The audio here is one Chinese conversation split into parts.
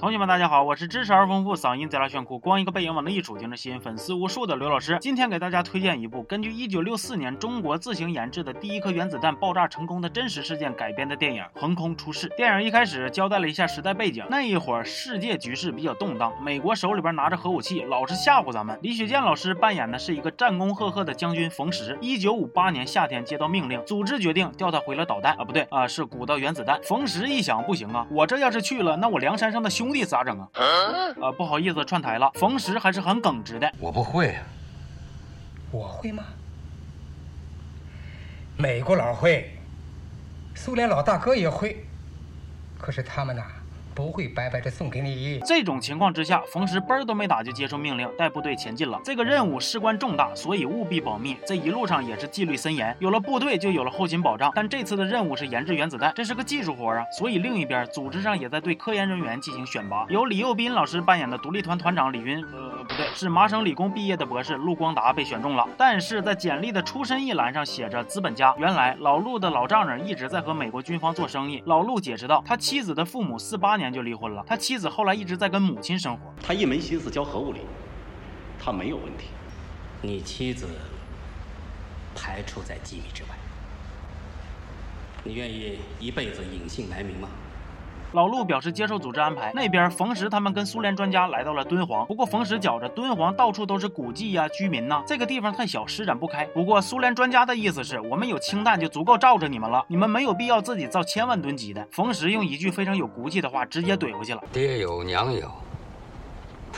同学们，大家好，我是知识而丰富、嗓音贼拉炫酷、光一个背影往那一杵就能吸引粉丝无数的刘老师。今天给大家推荐一部根据1964年中国自行研制的第一颗原子弹爆炸成功的真实事件改编的电影《横空出世》。电影一开始交代了一下时代背景，那一会儿世界局势比较动荡，美国手里边拿着核武器，老是吓唬咱们。李雪健老师扮演的是一个战功赫赫的将军冯石。1958年夏天接到命令，组织决定调他回了导弹啊，不对啊，是古道原子弹。冯石一想，不行啊，我这要是去了，那我梁山上的兄弟咋整啊？呃，不好意思串台了，冯石还是很耿直的。我不会啊，我会吗？美国佬会，苏联老大哥也会，可是他们呐。不会白白的送给你。这种情况之下，冯石嘣儿都没打就接受命令，带部队前进了。这个任务事关重大，所以务必保密。这一路上也是纪律森严，有了部队就有了后勤保障。但这次的任务是研制原子弹，这是个技术活啊，所以另一边组织上也在对科研人员进行选拔。由李幼斌老师扮演的独立团团长李云，呃，是麻省理工毕业的博士陆光达被选中了。但是在简历的出身一栏上写着资本家。原来老陆的老丈人一直在和美国军方做生意。老陆解释道，他妻子的父母四八年。就离婚了。他妻子后来一直在跟母亲生活。他一门心思教核物理，他没有问题。你妻子排除在机密之外。你愿意一辈子隐姓埋名吗？老陆表示接受组织安排。那边冯石他们跟苏联专家来到了敦煌，不过冯石觉着敦煌到处都是古迹呀、居民呐，这个地方太小，施展不开。不过苏联专家的意思是我们有氢弹就足够罩着你们了，你们没有必要自己造千万吨级的。冯石用一句非常有骨气的话直接怼回去了：爹有娘有。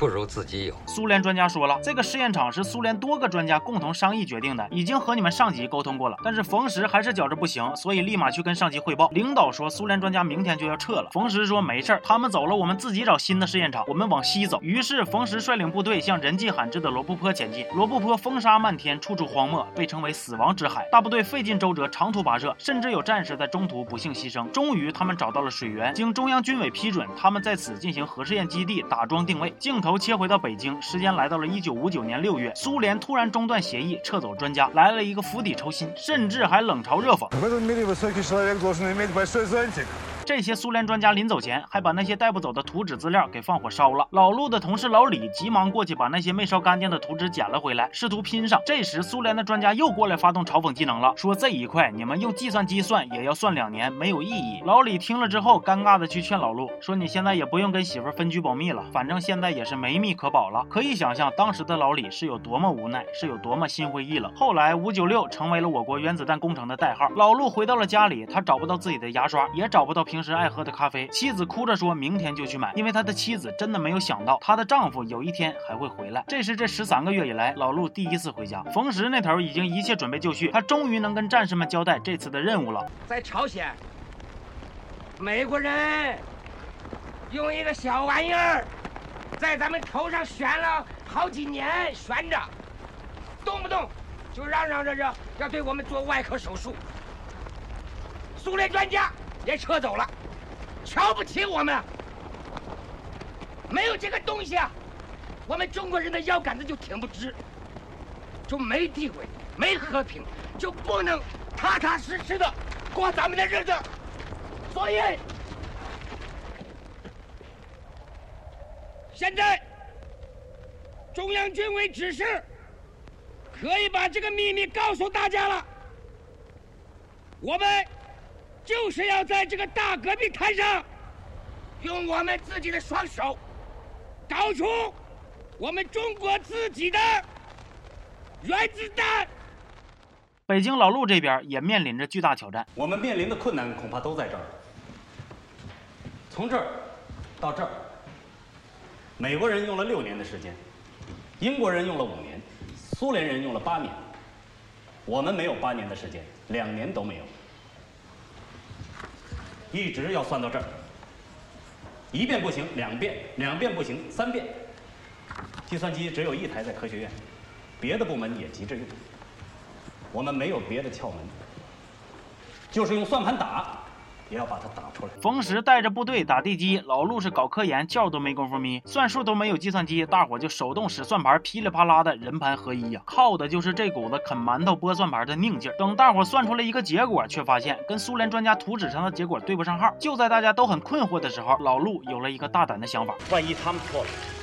不如自己有。苏联专家说了，这个试验场是苏联多个专家共同商议决定的，已经和你们上级沟通过了。但是冯石还是觉着不行，所以立马去跟上级汇报。领导说苏联专家明天就要撤了。冯石说没事儿，他们走了，我们自己找新的试验场，我们往西走。于是冯石率领部队向人迹罕至的罗布泊前进。罗布泊风沙漫天，处处荒漠，被称为死亡之海。大部队费尽周折，长途跋涉，甚至有战士在中途不幸牺牲。终于，他们找到了水源，经中央军委批准，他们在此进行核试验基地打桩定位。镜头切回到北京。时间来到了一九五九年六月，苏联突然中断协议，撤走专家，来了一个釜底抽薪，甚至还冷嘲热讽。这些苏联专家临走前还把那些带不走的图纸资料给放火烧了。老陆的同事老李急忙过去把那些没烧干净的图纸捡了回来，试图拼上。这时苏联的专家又过来发动嘲讽技能了，说这一块你们用计算机算也要算两年，没有意义。老李听了之后，尴尬的去劝老陆说：“你现在也不用跟媳妇分居保密了，反正现在也是没密可保了。”可以想象当时的老李是有多么无奈，是有多么心灰意冷。后来五九六成为了我国原子弹工程的代号。老陆回到了家里，他找不到自己的牙刷，也找不到平。时爱喝的咖啡，妻子哭着说明天就去买，因为他的妻子真的没有想到她的丈夫有一天还会回来。这是这十三个月以来老陆第一次回家。冯石那头已经一切准备就绪，他终于能跟战士们交代这次的任务了。在朝鲜，美国人用一个小玩意儿在咱们头上悬了好几年，悬着，动不动就嚷嚷着着要对我们做外科手术。苏联专家。也撤走了，瞧不起我们，没有这个东西啊，我们中国人的腰杆子就挺不直，就没地位，没和平，就不能踏踏实实的过咱们的日子。所以，现在中央军委指示，可以把这个秘密告诉大家了，我们。就是要在这个大戈壁滩上，用我们自己的双手，搞出我们中国自己的原子弹。北京老陆这边也面临着巨大挑战，我们面临的困难恐怕都在这儿。从这儿到这儿，美国人用了六年的时间，英国人用了五年，苏联人用了八年，我们没有八年的时间，两年都没有。一直要算到这儿，一遍不行，两遍，两遍不行，三遍。计算机只有一台在科学院，别的部门也急着用。我们没有别的窍门，就是用算盘打，也要把它打出来。冯石带着部队打地基，老陆是搞科研，觉都没工夫眯，算数都没有计算机，大伙就手动使算盘，噼里啪啦的人盘合一呀，靠的就是这股子啃馒头剥算盘的拧劲儿。等大伙算出来一个结果，却发现跟苏联专家图纸上的结果对不上号。就在大家都很困惑的时候，老陆有了一个大胆的想法：万一他们错了？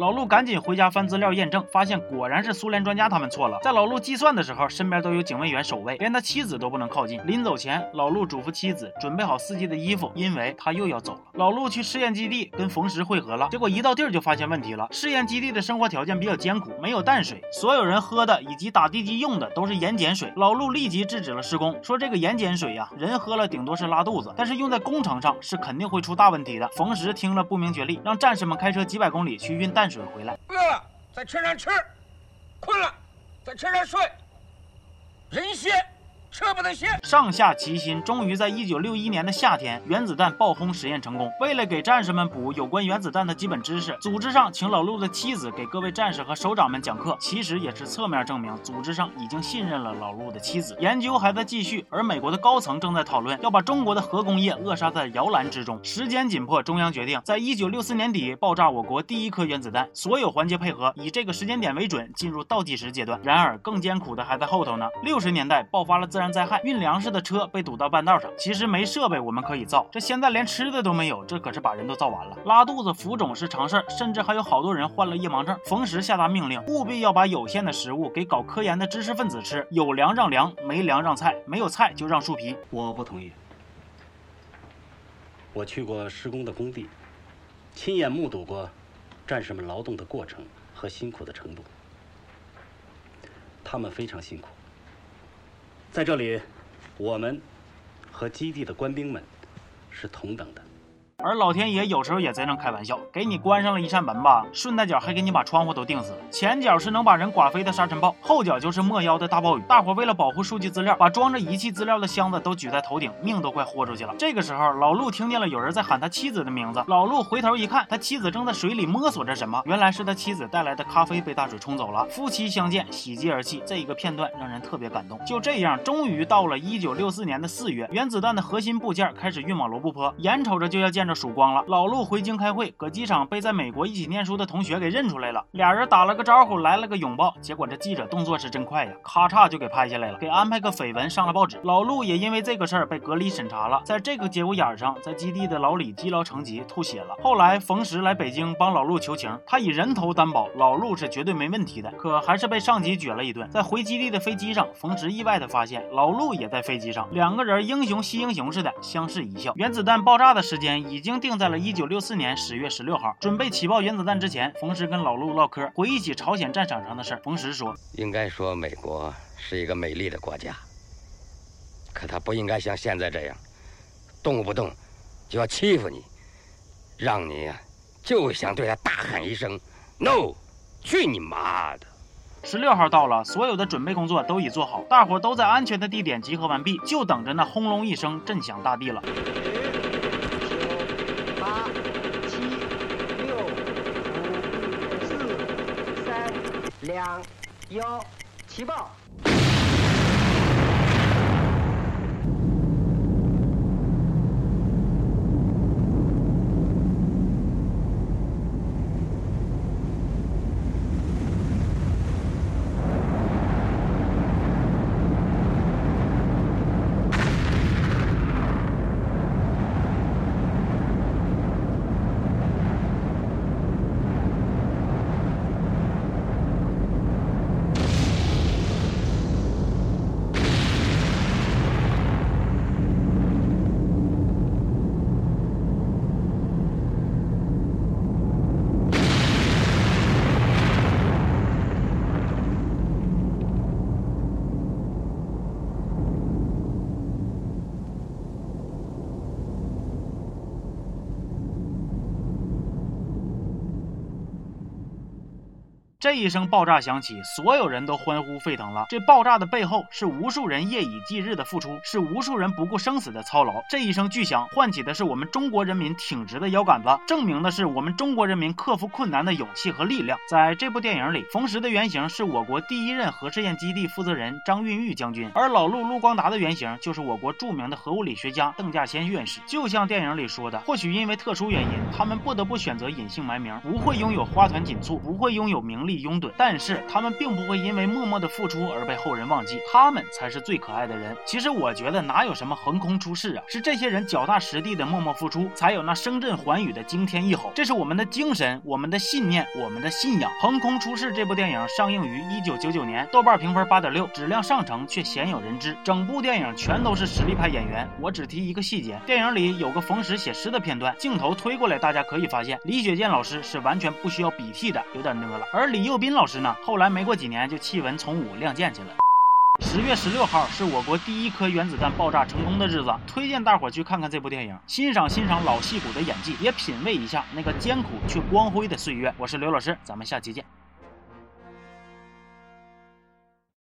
老陆赶紧回家翻资料验证，发现果然是苏联专家他们错了。在老陆计算的时候，身边都有警卫员守卫，连他妻子都不能靠近。临走前，老陆嘱咐妻子准备好四季的衣服，因为他又要走了。老陆去试验基地跟冯石会合了，结果一到地儿就发现问题了。试验基地的生活条件比较艰苦，没有淡水，所有人喝的以及打地基用的都是盐碱水。老陆立即制止了施工，说这个盐碱水呀，人喝了顶多是拉肚子，但是用在工程上是肯定会出大问题的。冯石听了不明觉厉，让战士们开车几百公里去运淡水回来。饿了在车上吃，困了在车上睡，人歇。撤不得歇。上下齐心，终于在一九六一年的夏天，原子弹爆轰实验成功。为了给战士们补有关原子弹的基本知识，组织上请老陆的妻子给各位战士和首长们讲课，其实也是侧面证明组织上已经信任了老陆的妻子。研究还在继续，而美国的高层正在讨论要把中国的核工业扼杀在摇篮之中。时间紧迫，中央决定在一九六四年底爆炸我国第一颗原子弹，所有环节配合，以这个时间点为准，进入倒计时阶段。然而，更艰苦的还在后头呢。六十年代爆发了自然灾害，运粮食的车被堵到半道上。其实没设备我们可以造，这现在连吃的都没有，这可是把人都造完了。拉肚子、浮肿是常事儿，甚至还有好多人患了夜盲症。冯石下达命令，务必要把有限的食物给搞科研的知识分子吃，有粮让粮，没粮让菜，没有菜就让树皮。我不同意。我去过施工的工地，亲眼目睹过战士们劳动的过程和辛苦的程度，他们非常辛苦。在这里，我们和基地的官兵们是同等的。而老天爷有时候也贼能开玩笑，给你关上了一扇门吧，顺带脚还给你把窗户都钉死了。前脚是能把人刮飞的沙尘暴，后脚就是没腰的大暴雨。大伙为了保护数据资料，把装着仪器资料的箱子都举在头顶，命都快豁出去了。这个时候，老陆听见了有人在喊他妻子的名字。老陆回头一看，他妻子正在水里摸索着什么，原来是他妻子带来的咖啡被大水冲走了。夫妻相见，喜极而泣，这一个片段让人特别感动。就这样，终于到了一九六四年的四月，原子弹的核心部件开始运往罗布泊，眼瞅着就要见着曙光了。老陆回京开会，搁机场被在美国一起念书的同学给认出来了，俩人打了个招呼，来了个拥抱。结果这记者动作是真快呀，咔嚓就给拍下来了，给安排个绯闻上了报纸。老陆也因为这个事儿被隔离审查了。在这个节骨眼上，在基地的老李积劳成疾，吐血了。后来冯石来北京帮老陆求情，他以人头担保，老陆是绝对没问题的。可还是被上级撅了一顿。在回基地的飞机上，冯石意外的发现老陆也在飞机上，两个人英雄惜英雄似的相视一笑。原子弹爆炸的时间已经定在了一九六四年十月十六号。准备起爆原子弹之前，冯石跟老陆唠嗑，回忆起朝鲜战场上的事儿。冯石说：“应该说美国是一个美丽的国家，可他不应该像现在这样，动不动就要欺负你，让你呀就想对他大喊一声 ‘no’，去你妈的！”十六号到了，所有的准备工作都已做好，大伙都在安全的地点集合完毕，就等着那轰隆一声震响大地了。八、七、六、五、四、三、两、幺，起爆！这一声爆炸响起，所有人都欢呼沸腾了。这爆炸的背后是无数人夜以继日的付出，是无数人不顾生死的操劳。这一声巨响，唤起的是我们中国人民挺直的腰杆子，证明的是我们中国人民克服困难的勇气和力量。在这部电影里，冯石的原型是我国第一任核试验基地负责人张蕴玉将军，而老陆陆光达的原型就是我国著名的核物理学家邓稼先院士。就像电影里说的，或许因为特殊原因，他们不得不选择隐姓埋名，不会拥有花团锦簇，不会拥有名利拥趸，但是他们并不会因为默默的付出而被后人忘记，他们才是最可爱的人。其实我觉得哪有什么横空出世啊，是这些人脚踏实地的默默付出，才有那声震寰宇的惊天一吼。这是我们的精神，我们的信念，我们的信仰。横空出世这部电影上映于一九九九年，豆瓣评分八点六，质量上乘却鲜有人知。整部电影全都是实力派演员，我只提一个细节，电影里有个冯石写诗的片段，镜头推过来，大家可以发现李雪健老师是完全不需要笔替的，有点讷了。而李李幼斌老师呢，后来没过几年就弃文从武亮剑去了。十月十六号是我国第一颗原子弹爆炸成功的日子，推荐大伙去看看这部电影，欣赏欣赏老戏骨的演技，也品味一下那个艰苦却光辉的岁月。我是刘老师，咱们下期见。